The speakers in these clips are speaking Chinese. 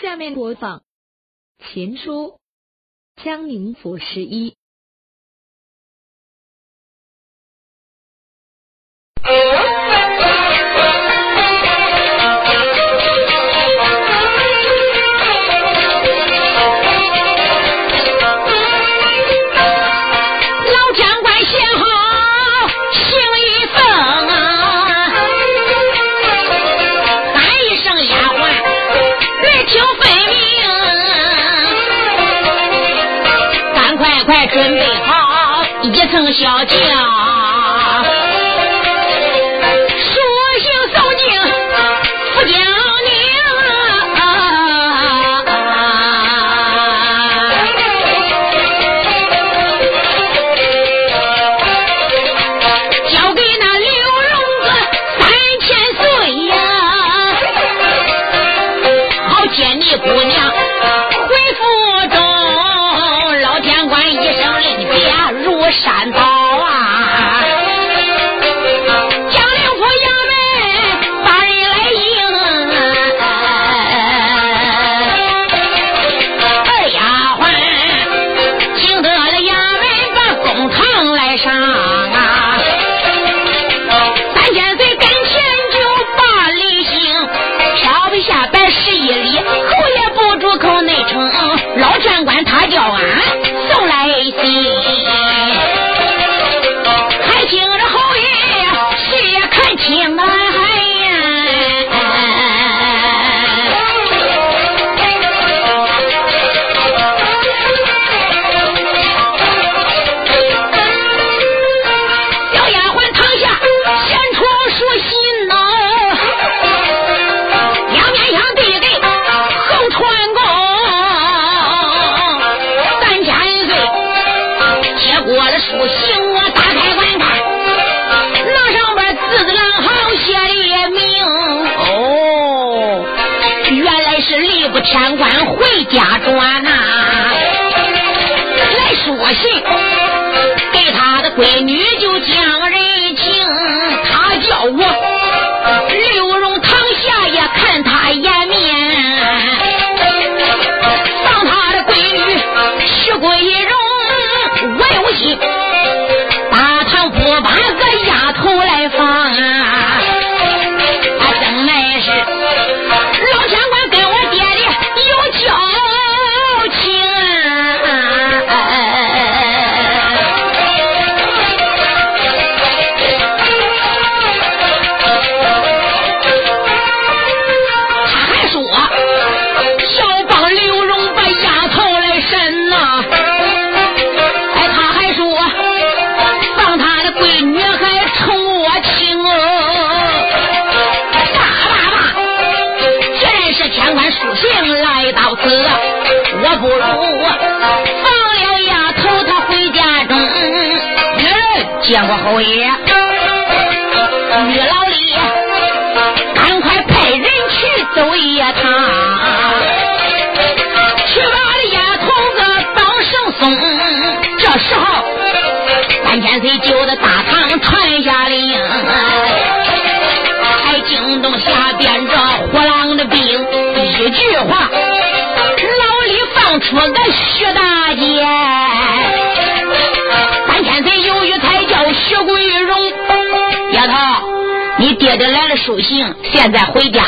下面播放《秦书·江宁府十一》。小将。玉老李，赶快派人去走一趟，去把这丫头子当绳松。这时候，三千岁就在大堂传下令，还惊动下边这虎狼的兵。一句话，老李放出个徐大书信，现在回家，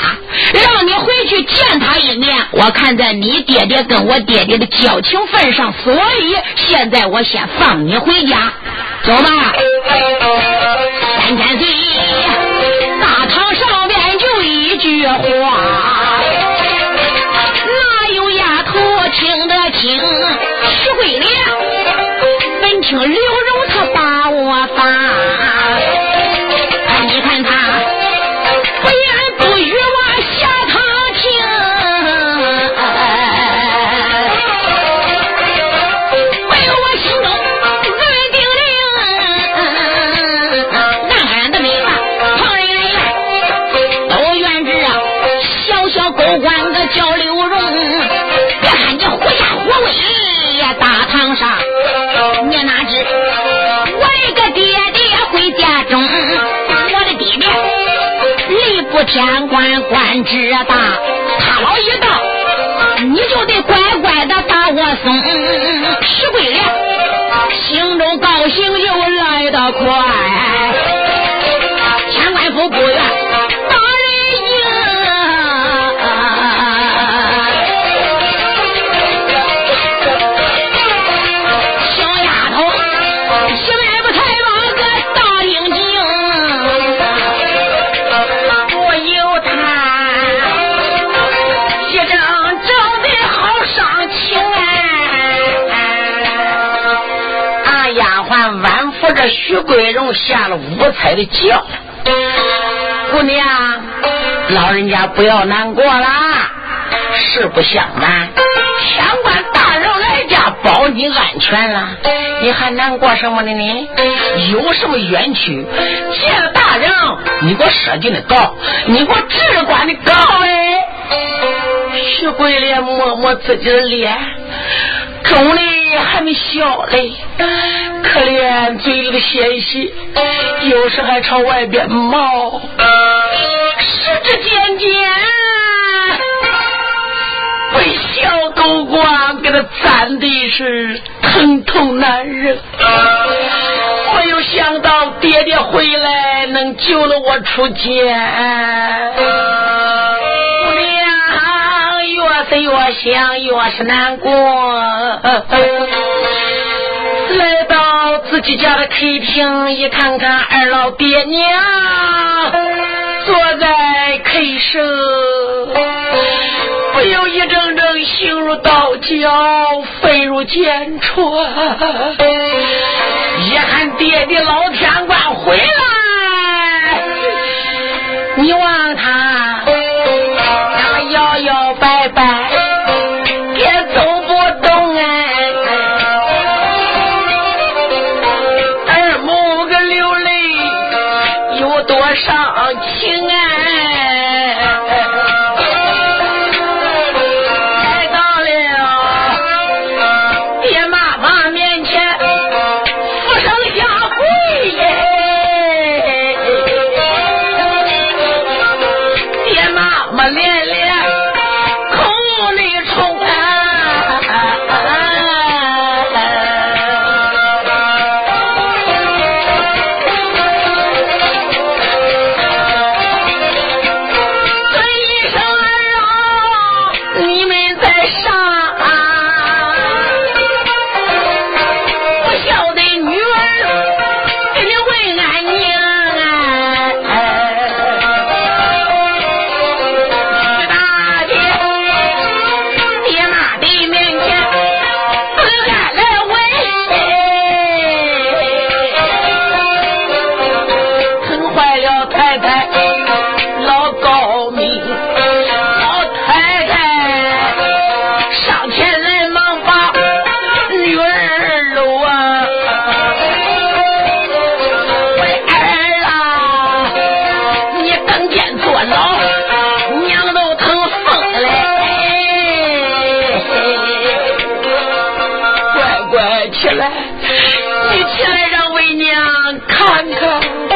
让你回去见他一面。我看在你爹爹跟我爹爹的交情份上，所以现在我先放你回家，走吧。三千岁，大堂上边就一句话，哪有丫头听得清？徐桂莲，本听刘县官官职大，他老一到，你就得乖乖的把我送。徐桂莲，心中高兴又来得快。徐桂荣下了五彩的轿，姑娘，老人家不要难过啦。实不相瞒，天官大人来家保你安全了，你还难过什么呢？你有什么冤屈？见了大人，你给我设计的告，你给我直管的告哎。徐桂莲摸摸自己的脸，肿的还没笑嘞。可怜嘴里的鲜血，有时还朝外边冒。时至渐渐，被小狗光给他粘的是疼痛难忍。没有想到爹爹回来能救了我出监。姑娘越是越想越是难过。来到自己家的客厅，一看看二老爹娘坐在客室，不由一阵阵心如刀绞，肺如剑穿。一喊爹爹老天官回来，你望他起来你起来让为娘看看。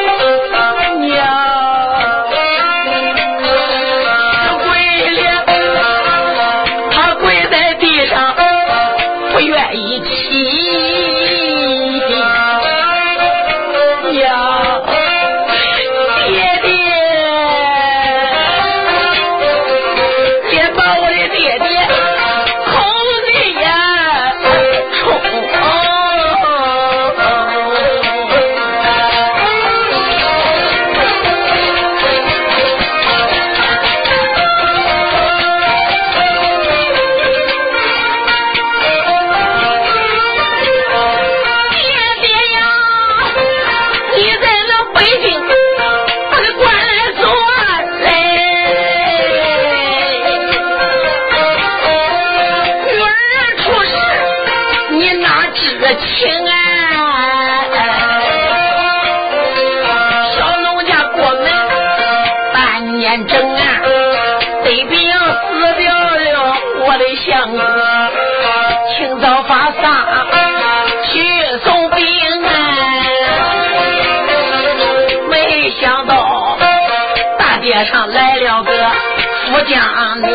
家女，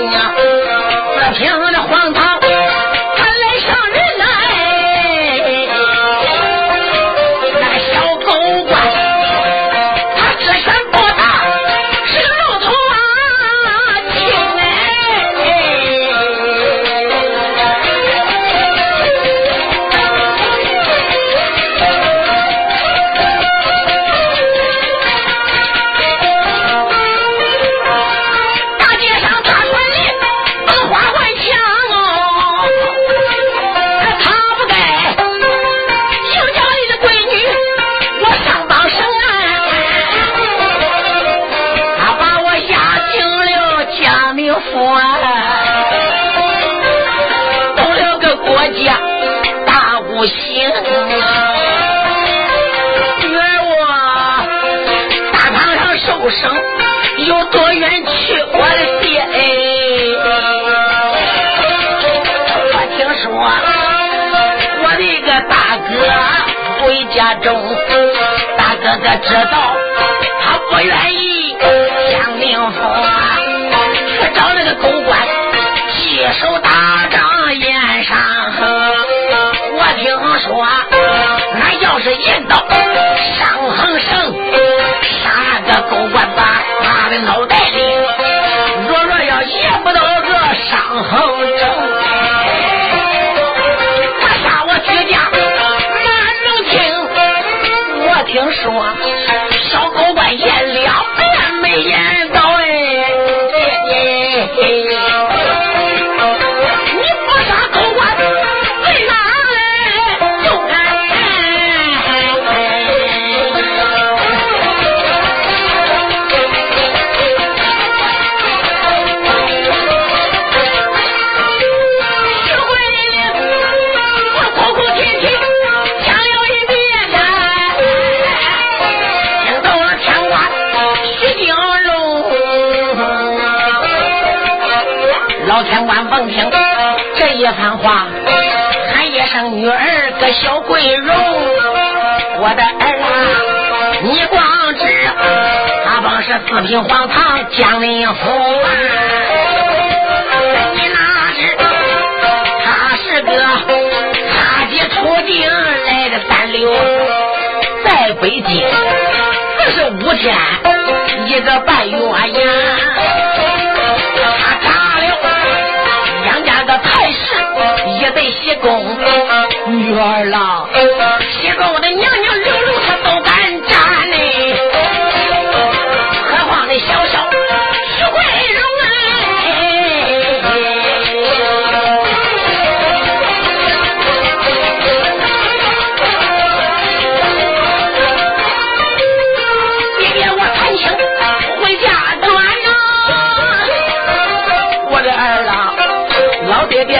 这平的番话喊一声女儿个小桂荣，我的儿啊，你光知他帮是四品黄堂江宁府啊，你哪知他是个他爹出京来的三流，在北京四十五天一个半月呀。也被吸拱女儿了吸拱我的娘娘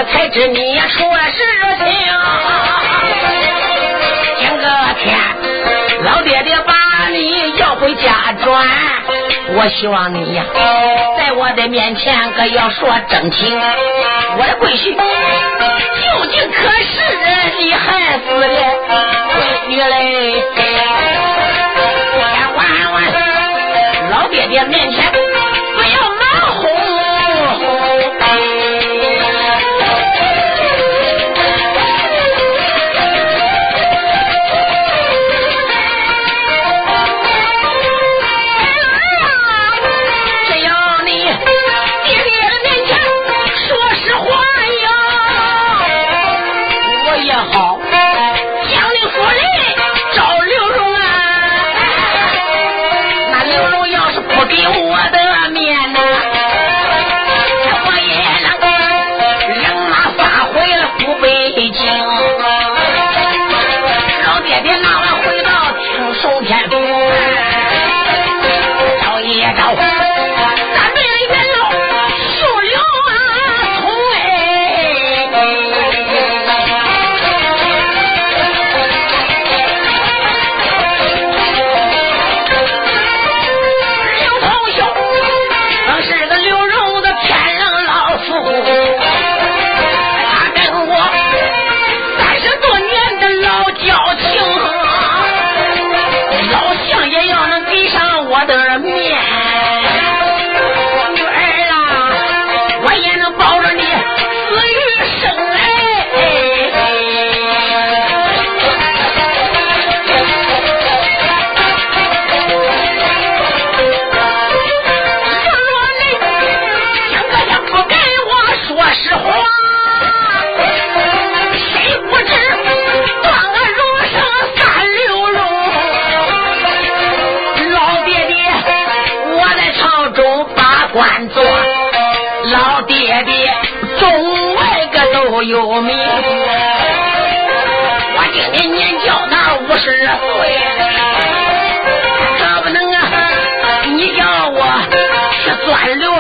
才知你说事情，今个天老爹爹把你要回家转，我希望你呀在我的面前可要说真情，我的闺婿究竟可是你害死的？闺女嘞？千万万老爹爹面前。有名。我今年年叫那五十岁，这不能啊！你叫我去钻溜。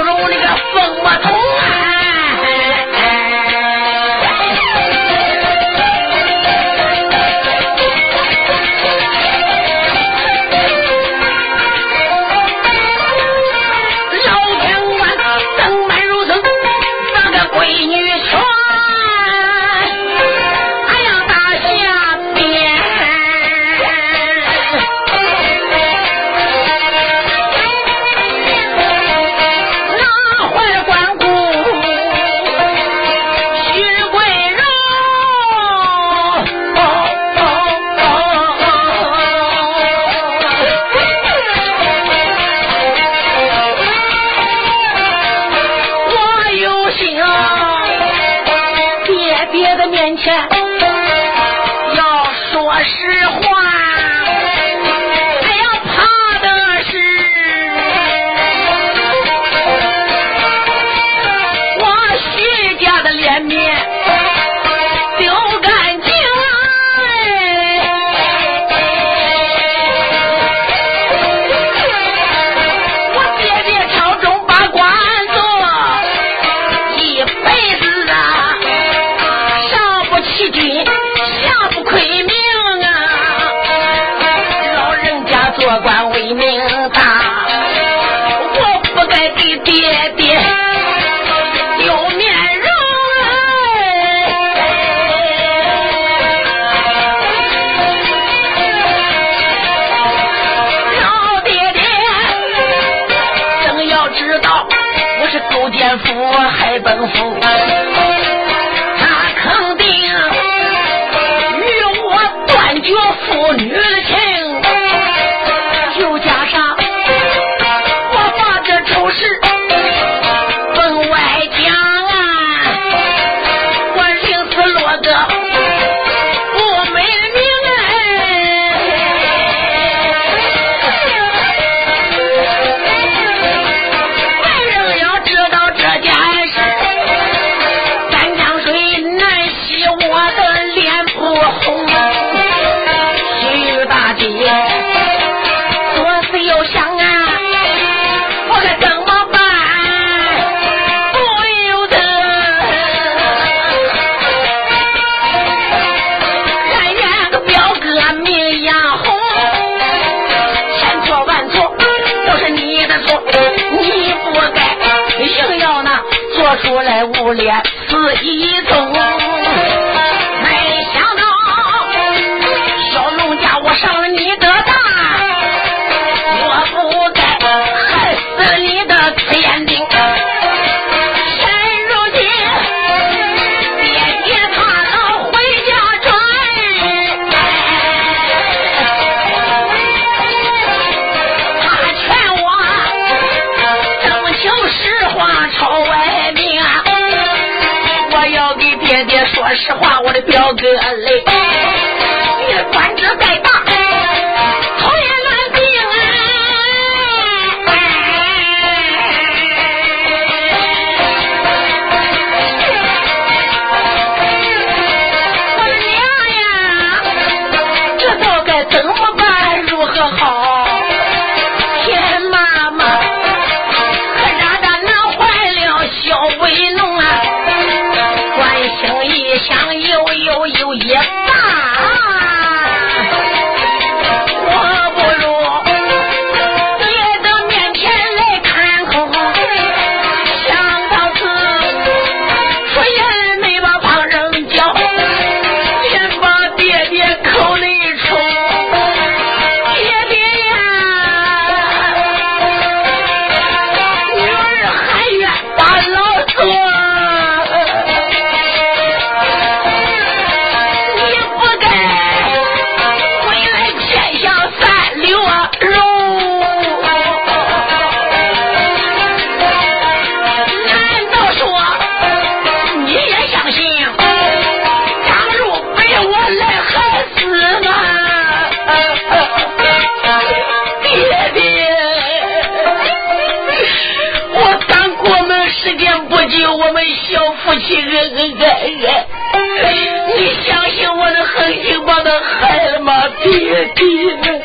夫妻恩恩爱爱你相信我的狠心把他害了吗？弟弟们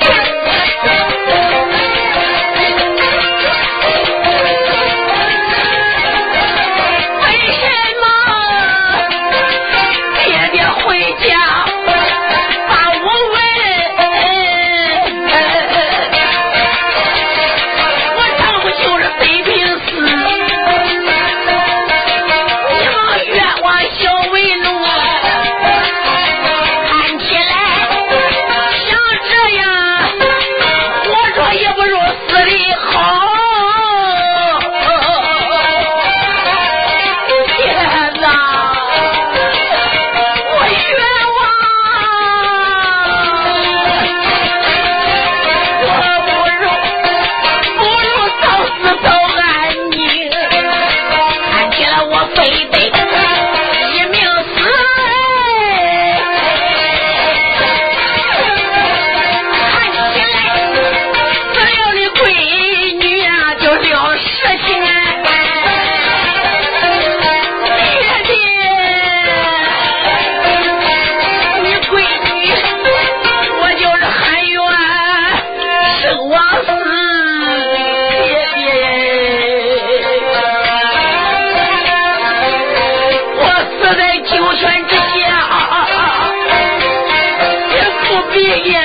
بيدي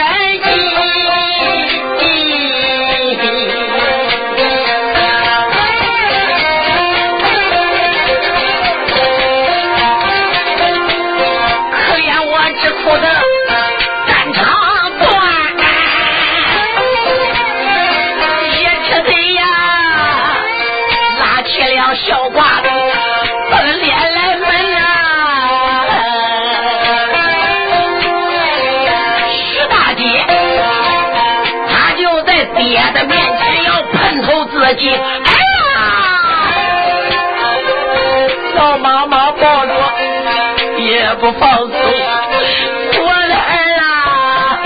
不放手，我的儿啊，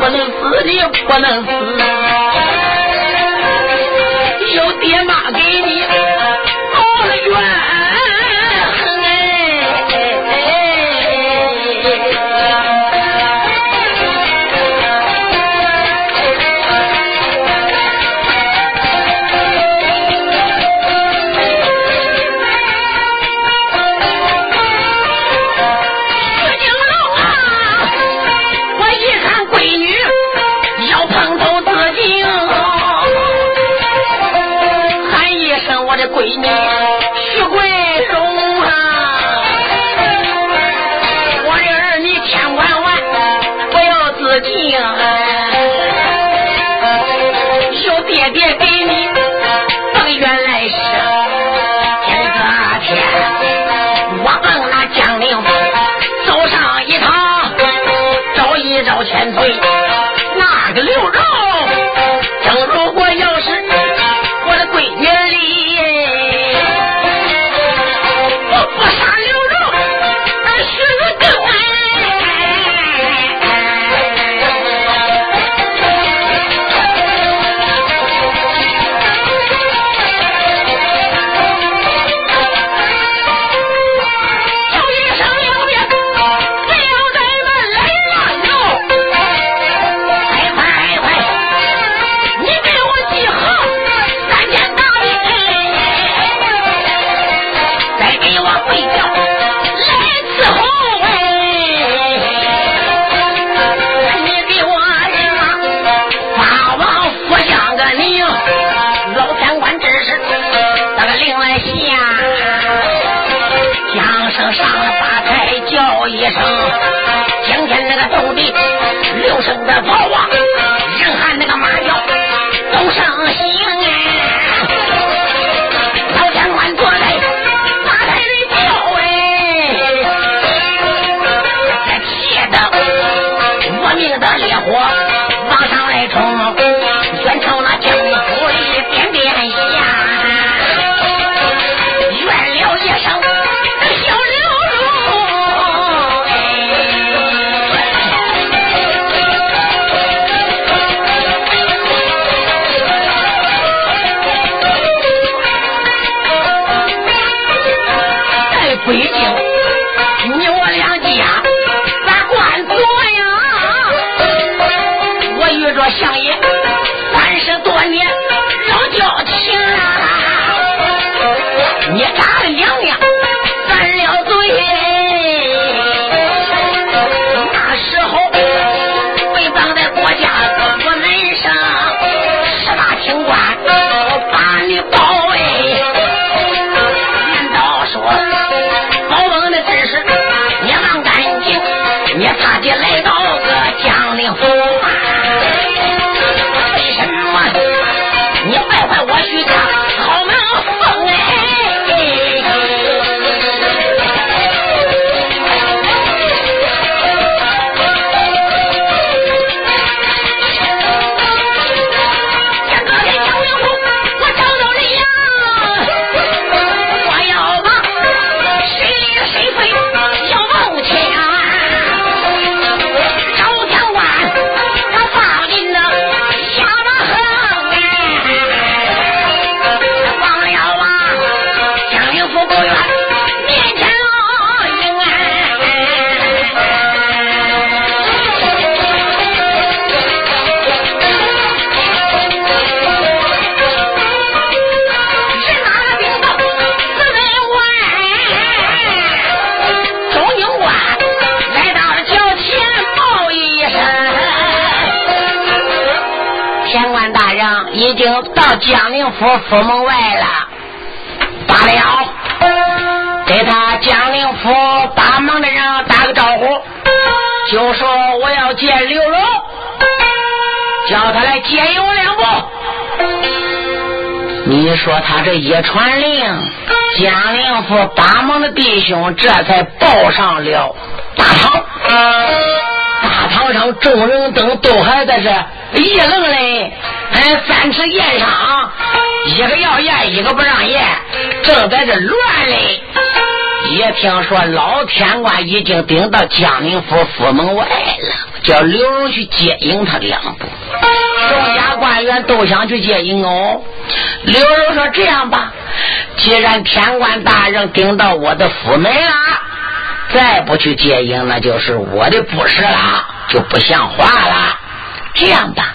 不能死，你不能死。个六肉。规定，你我两家咋管做呀？我遇着相爷三十多年老交情了，你咋得娘娘。到江宁府府门外了，罢了，给他江宁府帮忙的人打个招呼，就说我要见刘荣，叫他来接应我两步。你说他这一传令，江宁府帮忙的弟兄这才报上了大堂。大堂上众人等都还在这议论嘞。哎，三尺宴上，一个要验，一个不让验，正在这乱嘞。一听说老天官已经顶到江宁府府门外了，叫刘荣去接应他两步。众家官员都想去接应哦。刘荣说：“这样吧，既然天官大人顶到我的府门了，再不去接应，那就是我的不是了，就不像话了。这样吧，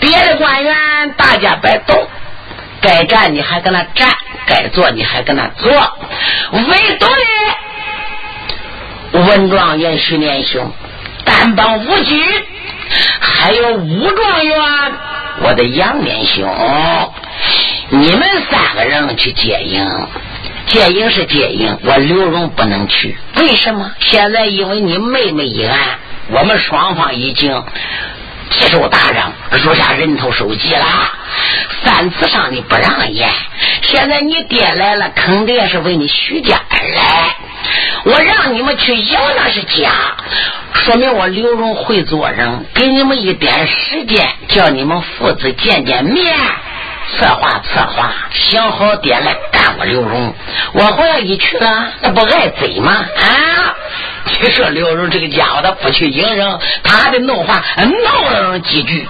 别的官员大家别动。”该站你还跟那站，该坐你还跟那坐，唯独的文状元徐连雄，单帮武举，还有武状元我的杨连雄，你们三个人去接应，接应是接应，我刘荣不能去，为什么？现在因为你妹妹一案，我们双方已经。接受大人如下人头收集了，三次上你不让言，现在你爹来了，肯定是为你徐家而来。我让你们去赢那是假，说明我刘荣会做人，给你们一点时间，叫你们父子见见面，策划策划，想好点来干我刘荣。我回来一去了，那不挨嘴吗？啊！你说刘荣这个家伙，他不去迎人，他还得弄话闹了几句。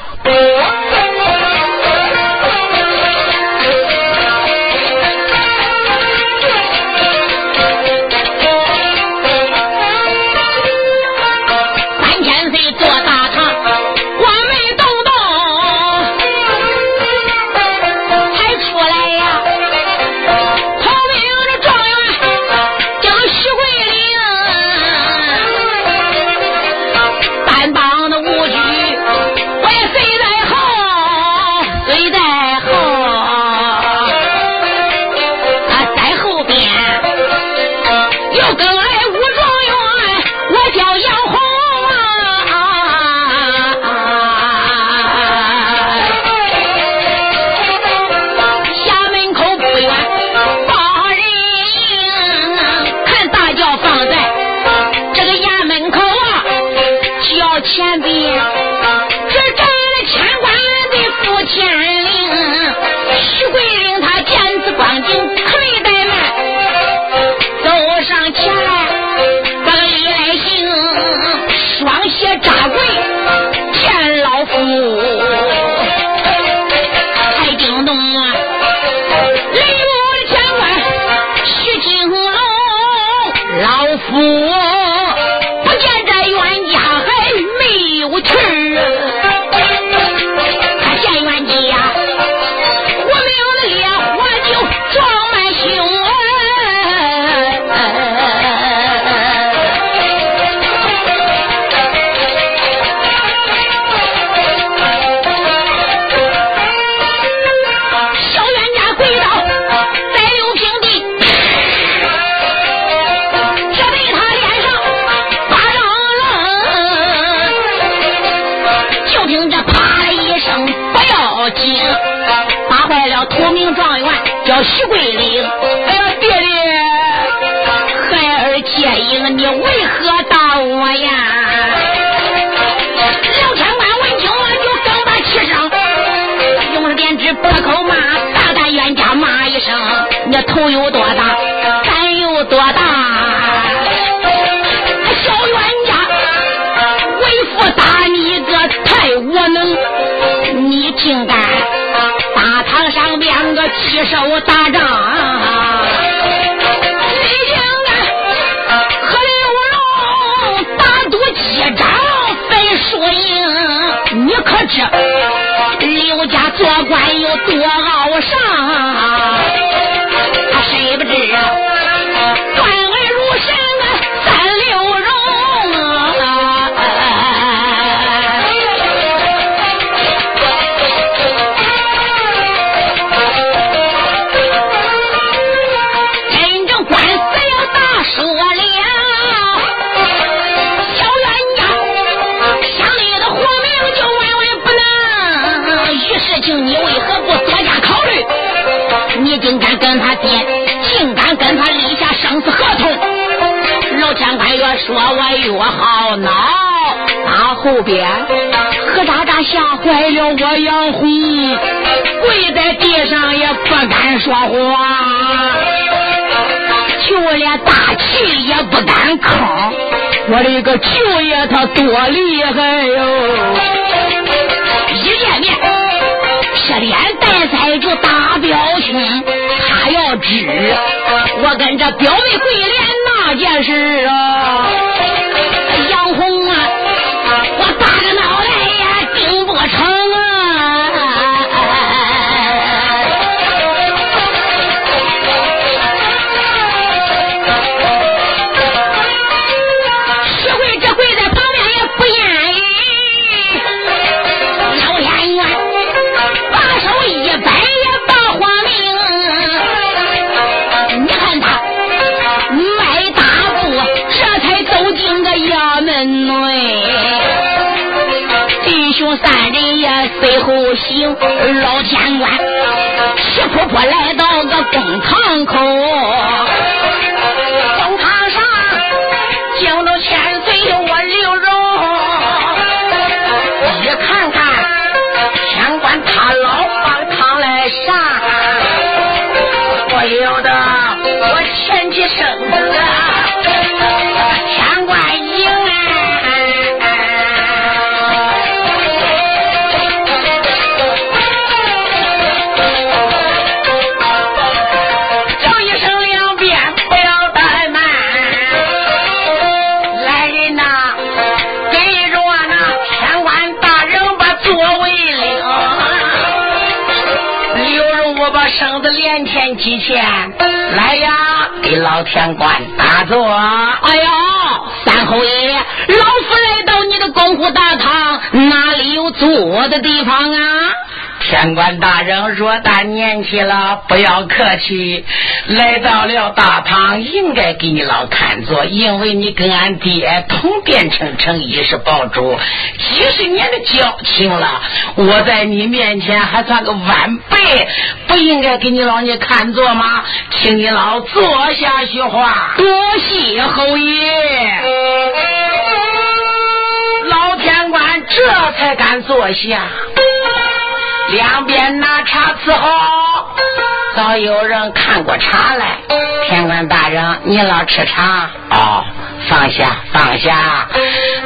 官说我越好恼。打后边，何渣渣吓坏了我杨红，跪在地上也不敢说话，就连大气也不敢吭。我的个舅爷他多厉害哟！一见面，劈脸带腮就大表情，他要知我跟这表妹跪脸那件事啊，背后行，老天官，气扑扑来到个公堂口，公堂上惊动千岁我刘荣，一看看天官他老放堂来上，不由得我前起身子。天官打坐。哎呦，三侯爷，老夫来到你的功夫大堂，哪里有坐的地方啊？天官大人，若大年纪了，不要客气。来到了大堂，应该给你老看座，因为你跟俺爹同变成成一世宝主，几十年的交情了。我在你面前还算个晚辈，不应该给你老你看座吗？请你老坐下说话。多谢侯爷。老天官这才敢坐下。两边拿茶伺候，早有人看过茶来。天官大人，你老吃茶哦，放下放下。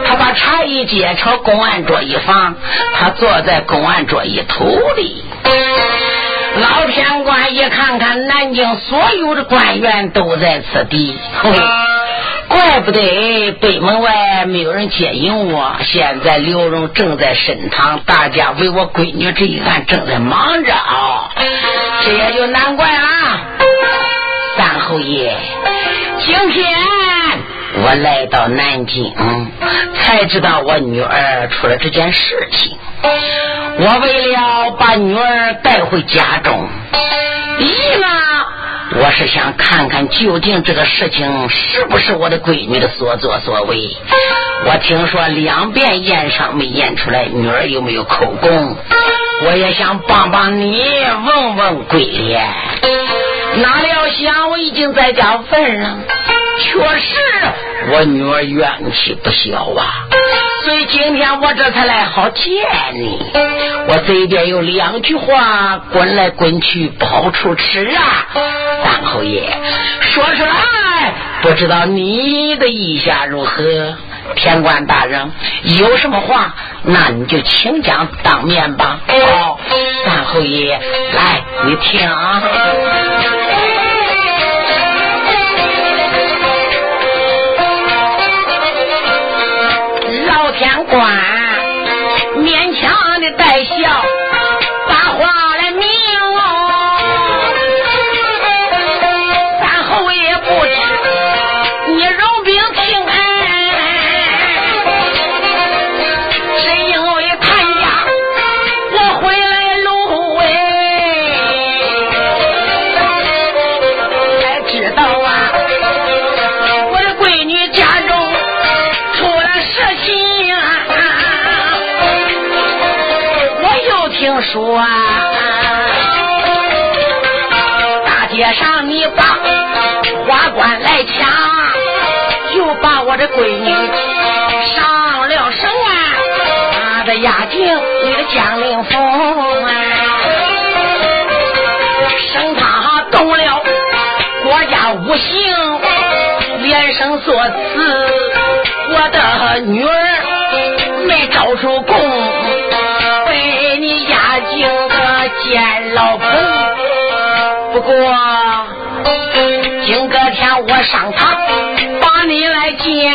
他把茶一接，朝公案桌一放，他坐在公案桌一头里。老天官一看看，南京所有的官员都在此地。怪不得北门外没有人接应我。现在刘荣正在审堂，大家为我闺女这一案正在忙着啊，这也就难怪了。三侯爷，今天我来到南京，才知道我女儿出了这件事情。我为了把女儿带回家中，一。我是想看看究竟这个事情是不是我的闺女的所作所为。我听说两遍验伤没验出来，女儿有没有口供？我也想帮帮你，问问鬼脸。哪料想我已经在家份上，确实我女儿怨气不小啊。所以今天我这才来好见你。我这边有两句话滚来滚去不好处吃啊，三侯爷说出来，不知道你的意下如何？天官大人有什么话，那你就请讲当面吧。哦，三侯爷，来，你听啊。天听说大街上你把花官来抢，又把我的闺女上了手啊！他的押境，你的江陵风啊，生怕动了国家无形，连声作词，我的女儿没招出供，为你押境的见老婆。不过今个天我上堂把你来见。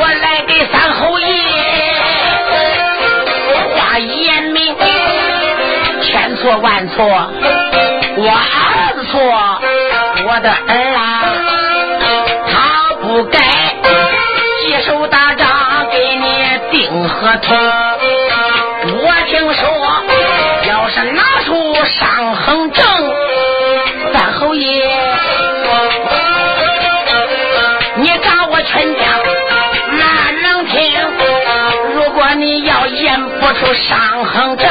我来给三侯爷话言明，千错万错，我儿子错，我的儿啊，他不该接受大仗给你定合同。我听说，要是拿出伤痕证，三侯爷，你打我全家哪能听？如果你要验不出伤痕证。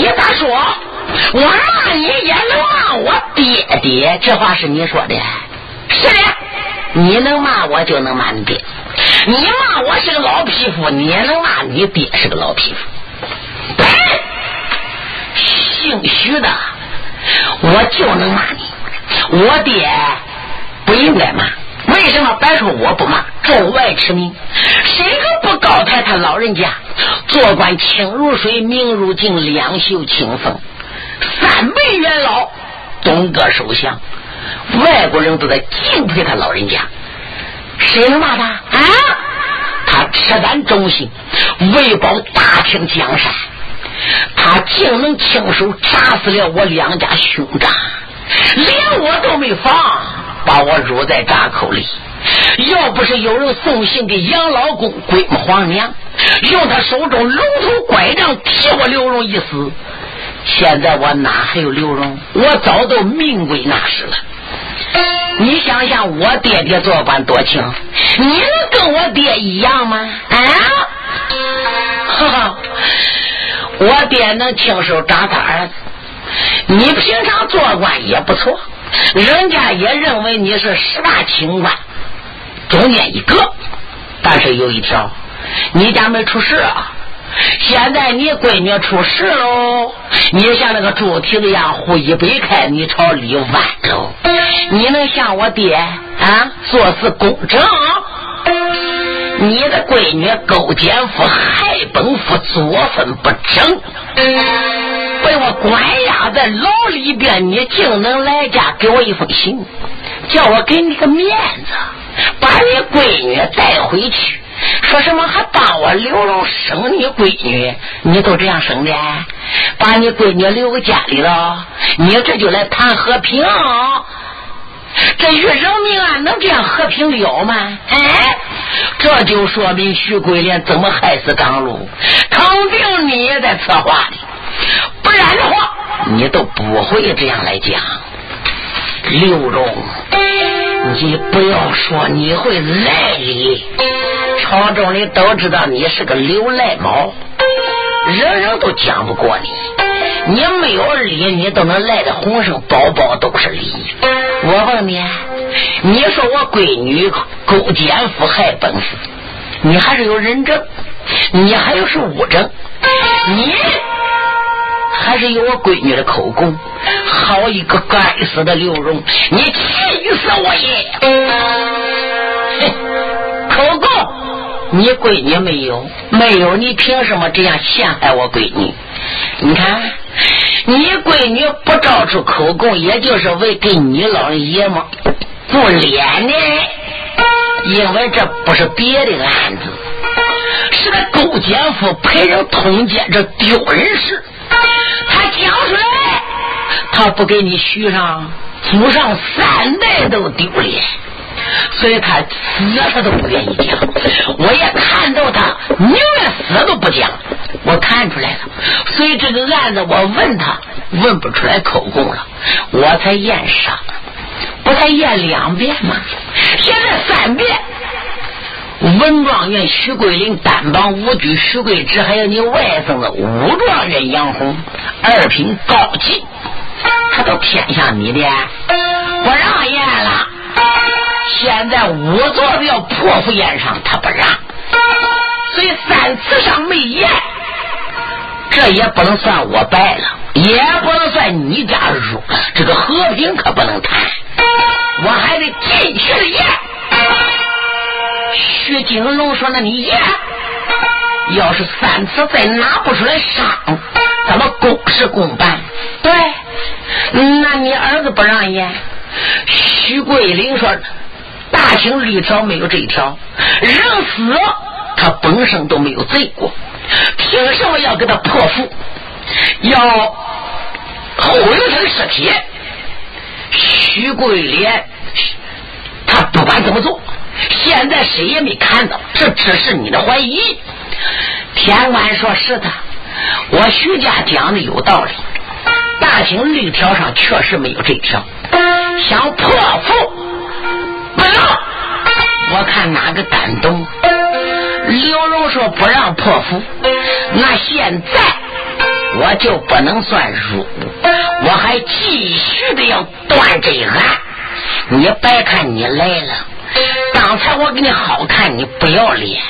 你咋说？我骂你也能骂我爹爹？这话是你说的？是的，你能骂我就能骂你爹。你骂我是个老匹夫，你也能骂你爹是个老匹夫。姓徐的，我就能骂你。我爹不应该骂，为什么？白说我不骂，中外驰名，谁个不高抬他老人家？做官清如水，明如镜，两袖清风，三辈元老，东阁首相，外国人都在敬佩他老人家。谁能骂他？啊？他赤胆忠心，为保大清江山，他竟能亲手炸死了我两家兄长，连我都没防，把我辱在闸口里。要不是有人送信给杨老公、鬼母、皇娘，用他手中龙头拐杖替我刘荣一死，现在我哪还有刘荣？我早都命归那时了。你想想，我爹爹做官多清，你能跟我爹一样吗？啊！哈哈，我爹能亲手扎他儿子，你平常做官也不错，人家也认为你是十大清官中间一个。但是有一条，你家没出事啊。现在你闺女出事喽，你像那个猪蹄子一样，胡一掰开，你朝里弯喽。你能像我爹啊做事公正？你的闺女勾奸夫、害本夫、作风不正，被我关押在牢里边，你竟能来家给我一封信，叫我给你个面子，把你闺女带回去。说什么还帮我刘荣生你闺女？你都这样生的，把你闺女留个家里了，你这就来谈和平？这与人命案能这样和平了吗？哎，这就说明徐桂莲怎么害死张禄，肯定你也在策划里，不然的话，你都不会这样来讲。刘荣，你不要说你会赖理，朝中里都知道你是个刘赖猫，人人都讲不过你。你没有理，你都能赖的浑身包包都是理。我问你，你说我闺女勾奸夫害本夫，你还是有人证，你还有是物证，你还是有我闺女的口供。好一个该死的刘荣，你气死我也！口供，你闺女没有，没有，你凭什么这样陷害我闺女？你看，你闺女不招出口供，也就是为给你老爷们不脸呢。因为这不是别的案子，是个勾奸夫陪人通奸这丢人事，他讲出来。他不给你续上，祖上三代都丢脸，所以他死他都不愿意讲。我也看到他宁愿死都不讲，我看出来了。所以这个案子我问他，问不出来口供了，我才验伤，不才验两遍吗？现在三遍。文状元徐桂林单榜五举徐桂芝，还有你外甥的武状元杨红，二品高级。他都偏向你的，不让验了。现在仵作的要破釜宴上，他不让，所以三次上没验，这也不能算我败了，也不能算你家输，这个和平可不能谈，我还得进去的验。徐金龙说：“那你爷，要是三次再拿不出来伤，咱们公事公办。”对。那你儿子不让验？徐桂林说：“大清律条没有这一条，人死他本身都没有罪过，凭什么要给他破腹，要后留他的尸体？”徐桂莲他不管怎么做，现在谁也没看到，这只是你的怀疑。田官说是的，我徐家讲的有道理。大清律条上确实没有这条，想破腹不能。我看哪个敢动？刘荣说不让破腹，那现在我就不能算输，我还继续的要断这案。你别看你来了，刚才我给你好看，你不要脸。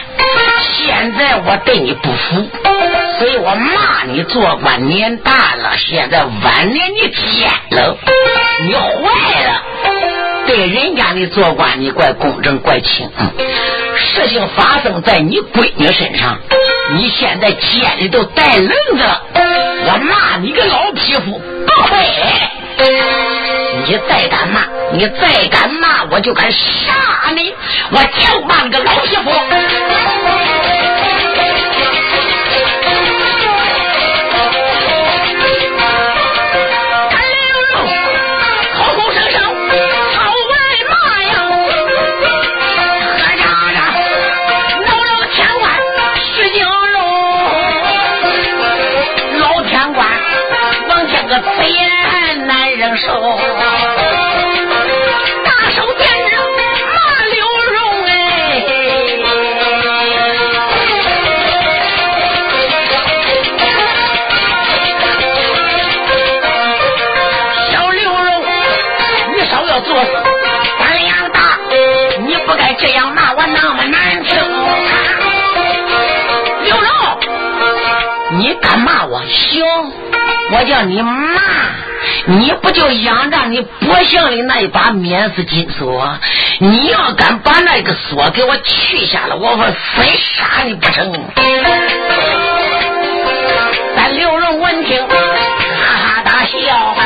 现在我对你不服，所以我骂你做官年大了，现在晚年你奸了，你坏了。对人家的做官，你怪公正怪清。事情发生在你闺女身上，你现在监里都带愣子了，我骂你个老匹夫，不亏。你再敢骂，你再敢骂，我就敢杀你，我就骂你个老媳妇。他刘墉，口口声声，好外骂呀。喝茶茶，老了天官，失敬喽。老天官，望见个贼来，难忍受。行，我叫你骂，你不就仰仗你脖项里那一把免死金锁？你要敢把那个锁给我取下来，我非杀你不成！咱刘荣闻听，哈哈大笑。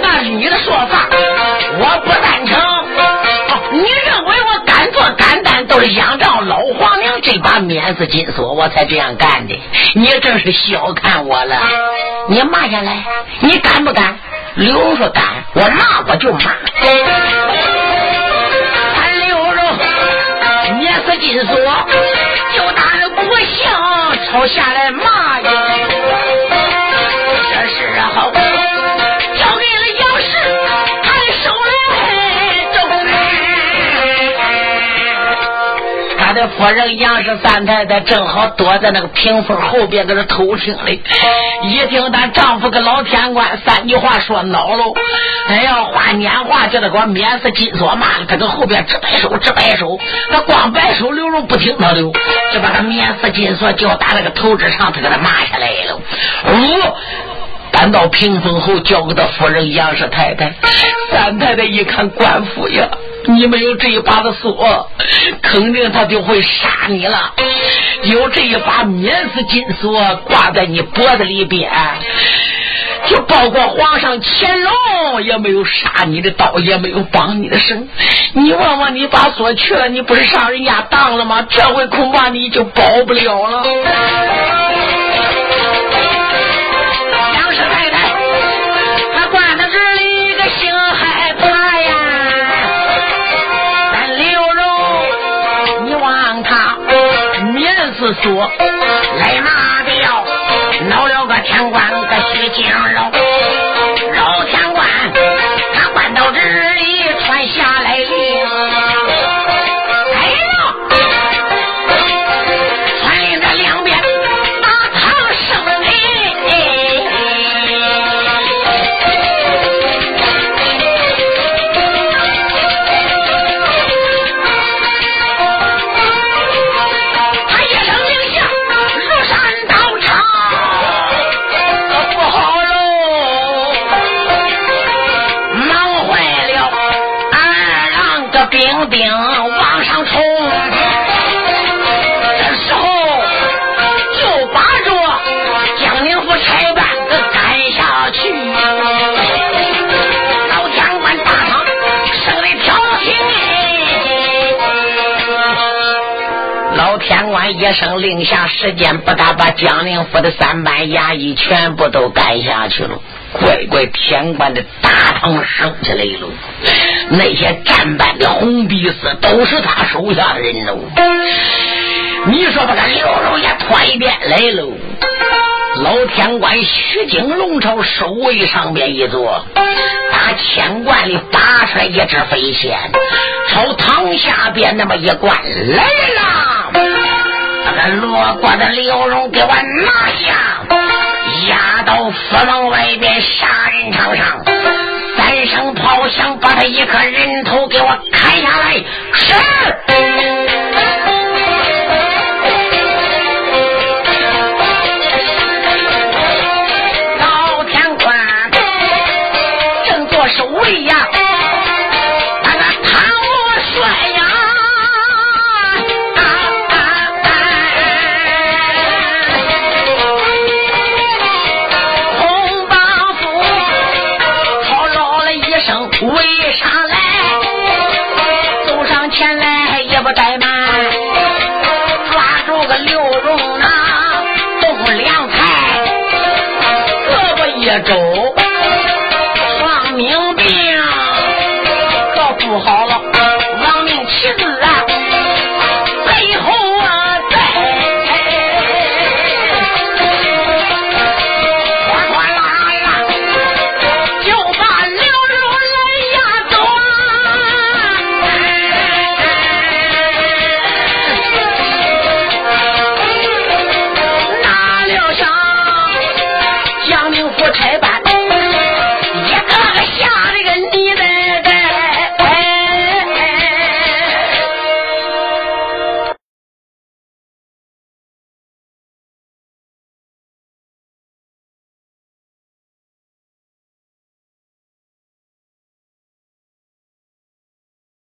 那是你的说法，我不赞成。你认为我敢做敢当，都是仰仗老皇把免死金锁，我才这样干的。你真是小看我了！你骂下来，你敢不敢？刘荣说敢，我骂我就骂。俺刘荣捏死金锁，就打那国相朝下来骂呀！夫人杨氏三太太正好躲在那个屏风后边，搁这偷听嘞。一听咱丈夫跟老天官三句话说恼了，哎呀，话年话叫他给我免死金锁骂了，他搁后边直摆手，直摆手。他光摆手，刘荣不听他的，就把他免死金锁就打那个头之上，他给他骂下来了。哦，搬到屏风后，交给他夫人杨氏太太。三太太一看，官府呀。你没有这一把的锁，肯定他就会杀你了。有这一把免死金锁挂在你脖子里边，就包括皇上乾隆也没有杀你的刀，也没有绑你的绳。你问问，你把锁去了，你不是上人家当了吗？这回恐怕你就保不了了。左一声令下，时间不大，把江宁府的三班衙役全部都赶下去了。乖乖，天官的大堂升起来了，那些战班的红鼻子都是他手下的人喽。你说把他刘荣也拖一遍来喽。老天官徐景龙朝守卫上边一坐，把天冠里拔出来一只飞仙，朝堂下边那么一灌来了。落过的刘荣给我拿下，押到府门外边杀人场上，三声炮响，把他一颗人头给我砍下来。是。